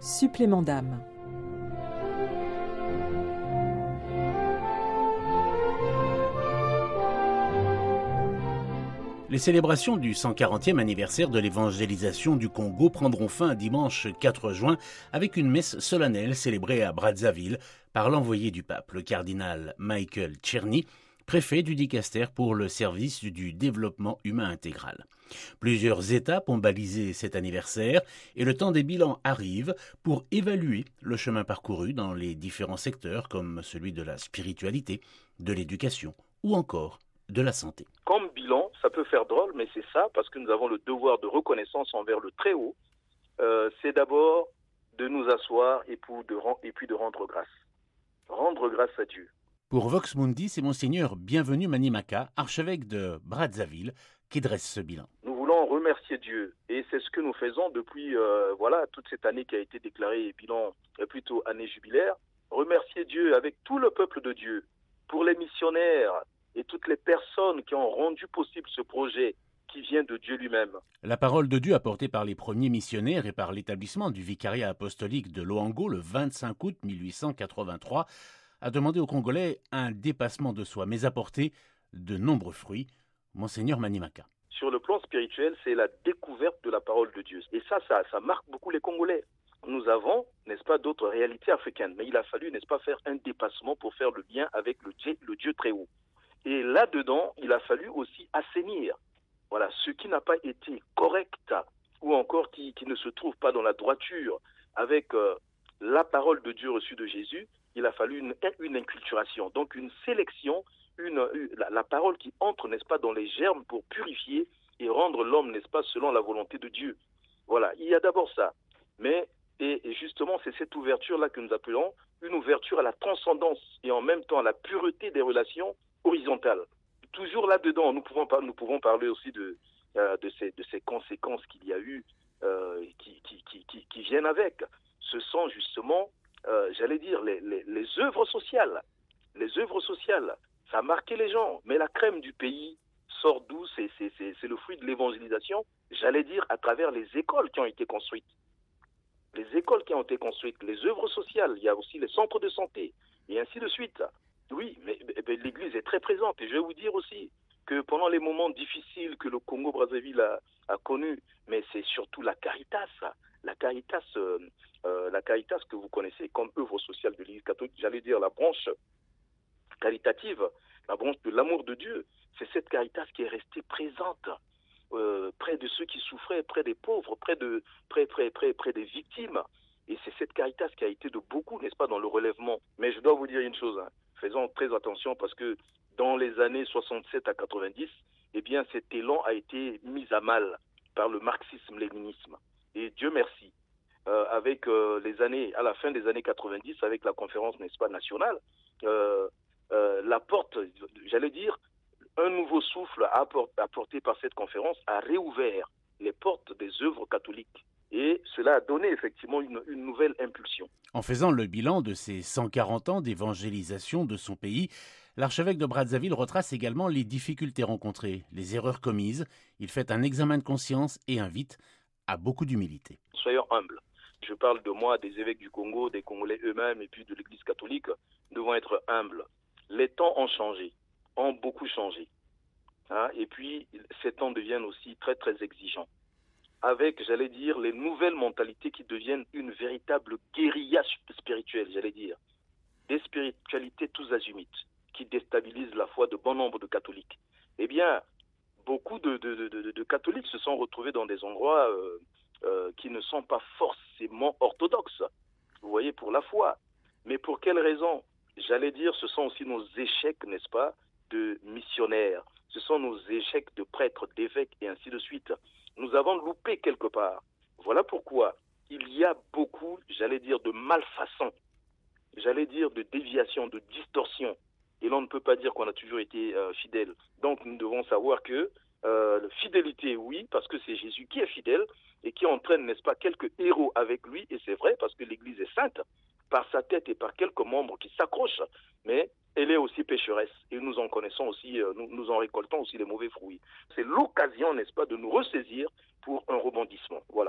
Supplément d'âme. Les célébrations du 140e anniversaire de l'évangélisation du Congo prendront fin dimanche 4 juin avec une messe solennelle célébrée à Brazzaville par l'envoyé du pape, le cardinal Michael Czerny, préfet du Dicaster pour le service du développement humain intégral. Plusieurs étapes ont balisé cet anniversaire et le temps des bilans arrive pour évaluer le chemin parcouru dans les différents secteurs comme celui de la spiritualité, de l'éducation ou encore de la santé. Comme bilan, ça peut faire drôle, mais c'est ça parce que nous avons le devoir de reconnaissance envers le Très-Haut. Euh, c'est d'abord de nous asseoir et, de, et puis de rendre grâce. Rendre grâce à Dieu. Pour Vox Mundi, c'est Monseigneur Bienvenu Manimaka, archevêque de Brazzaville, qui dresse ce bilan. Nous voulons remercier Dieu et c'est ce que nous faisons depuis euh, voilà toute cette année qui a été déclarée bilan euh, plutôt année jubilaire. Remercier Dieu avec tout le peuple de Dieu pour les missionnaires et toutes les personnes qui ont rendu possible ce projet qui vient de Dieu lui-même. La parole de Dieu apportée par les premiers missionnaires et par l'établissement du vicariat apostolique de Loango le 25 août 1883 a demandé aux Congolais un dépassement de soi, mais apporté de nombreux fruits. Monseigneur Manimaka. Sur le plan spirituel, c'est la découverte de la parole de Dieu. Et ça, ça, marque beaucoup les Congolais. Nous avons, n'est-ce pas, d'autres réalités africaines. Mais il a fallu, n'est-ce pas, faire un dépassement pour faire le lien avec le Dieu, très haut. Et là-dedans, il a fallu aussi assainir. Voilà, ce qui n'a pas été correct ou encore qui, qui, ne se trouve pas dans la droiture avec euh, la parole de Dieu reçue de Jésus, il a fallu une, inculturation, donc une sélection, une, la, parole qui entre, n'est-ce pas, dans les germes pour purifier et rendre l'homme, n'est-ce pas, selon la volonté de Dieu. Voilà, il y a d'abord ça. Mais, et, justement, c'est cette ouverture-là que nous appelons une ouverture à la transcendance et en même temps à la pureté des relations horizontales. Toujours là-dedans, nous pouvons, nous pouvons parler aussi de, euh, de, ces, de ces conséquences qu'il y a eu, euh, qui, qui, qui viennent avec. Ce sont justement euh, j'allais dire, les, les, œuvres sociales. Les œuvres sociales, ça a marqué les gens. Mais la crème du pays sort d'où? C'est le fruit de l'évangélisation, j'allais dire, à travers les écoles qui ont été construites. Les écoles qui ont été construites, les œuvres sociales, il y a aussi les centres de santé, et ainsi de suite. Oui, mais, mais l'Église est très présente. Et je vais vous dire aussi que pendant les moments difficiles que le Congo-Brazzaville a, a connus, mais c'est surtout la Caritas, la Caritas, euh, euh, la Caritas que vous connaissez comme œuvre sociale de l'Église catholique, j'allais dire la branche caritative, la branche de l'amour de Dieu, c'est cette Caritas qui est restée présente euh, près de ceux qui souffraient, près des pauvres, près de près près près près des victimes. Et c'est cette Caritas qui a été de beaucoup, n'est-ce pas, dans le relèvement. Mais je dois vous dire une chose, hein. faisons très attention parce que dans les années 67 à 90, eh bien, cet élan a été mis à mal par le marxisme-léninisme. Et Dieu merci, avec euh, les années, à la fin des années 90, avec la conférence, n'est-ce pas, nationale, euh, la porte, j'allais dire, un nouveau souffle apporté par cette conférence a réouvert les portes des œuvres catholiques. Et cela a donné effectivement une, une, nouvelle impulsion. En faisant le bilan de ces 140 ans d'évangélisation de son pays, l'archevêque de Brazzaville retrace également les difficultés rencontrées, les erreurs commises. Il fait un examen de conscience et invite à beaucoup d'humilité. Soyons humbles. Je parle de moi, des évêques du Congo, des Congolais eux-mêmes et puis de l'Église catholique. Devons être humbles. Les temps ont changé, ont beaucoup changé. Hein, et puis, ces temps deviennent aussi très, très exigeants avec, j'allais dire, les nouvelles mentalités qui deviennent une véritable guérilla spirituelle, j'allais dire. Des spiritualités tous azimuts qui déstabilisent la foi de bon nombre de catholiques. Eh bien, beaucoup de catholiques se sont retrouvés dans des endroits euh, euh, qui ne sont pas forcément orthodoxes, vous voyez, pour la foi. Mais pour quelles raisons J'allais dire, ce sont aussi nos échecs, n'est-ce pas, de missionnaires. Ce sont nos échecs de prêtres, d'évêques et ainsi de suite nous avons loupé quelque part. Voilà pourquoi il y a beaucoup, j'allais dire, de malfaçons, j'allais dire de déviations, de distorsions. Et l'on ne peut pas dire qu'on a toujours été euh, fidèle. Donc nous devons savoir que euh, fidélité, oui, parce que c'est Jésus qui est fidèle et qui entraîne, n'est-ce pas, quelques héros avec lui, et c'est vrai, parce que l'Église est sainte, par sa tête et par quelques membres qui s'accrochent, mais elle est aussi pécheresse et nous en connaissons aussi, euh, nous, nous en récoltons aussi les mauvais fruits. C'est l'occasion, n'est-ce pas, de nous ressaisir pour un rebondissement. Voilà.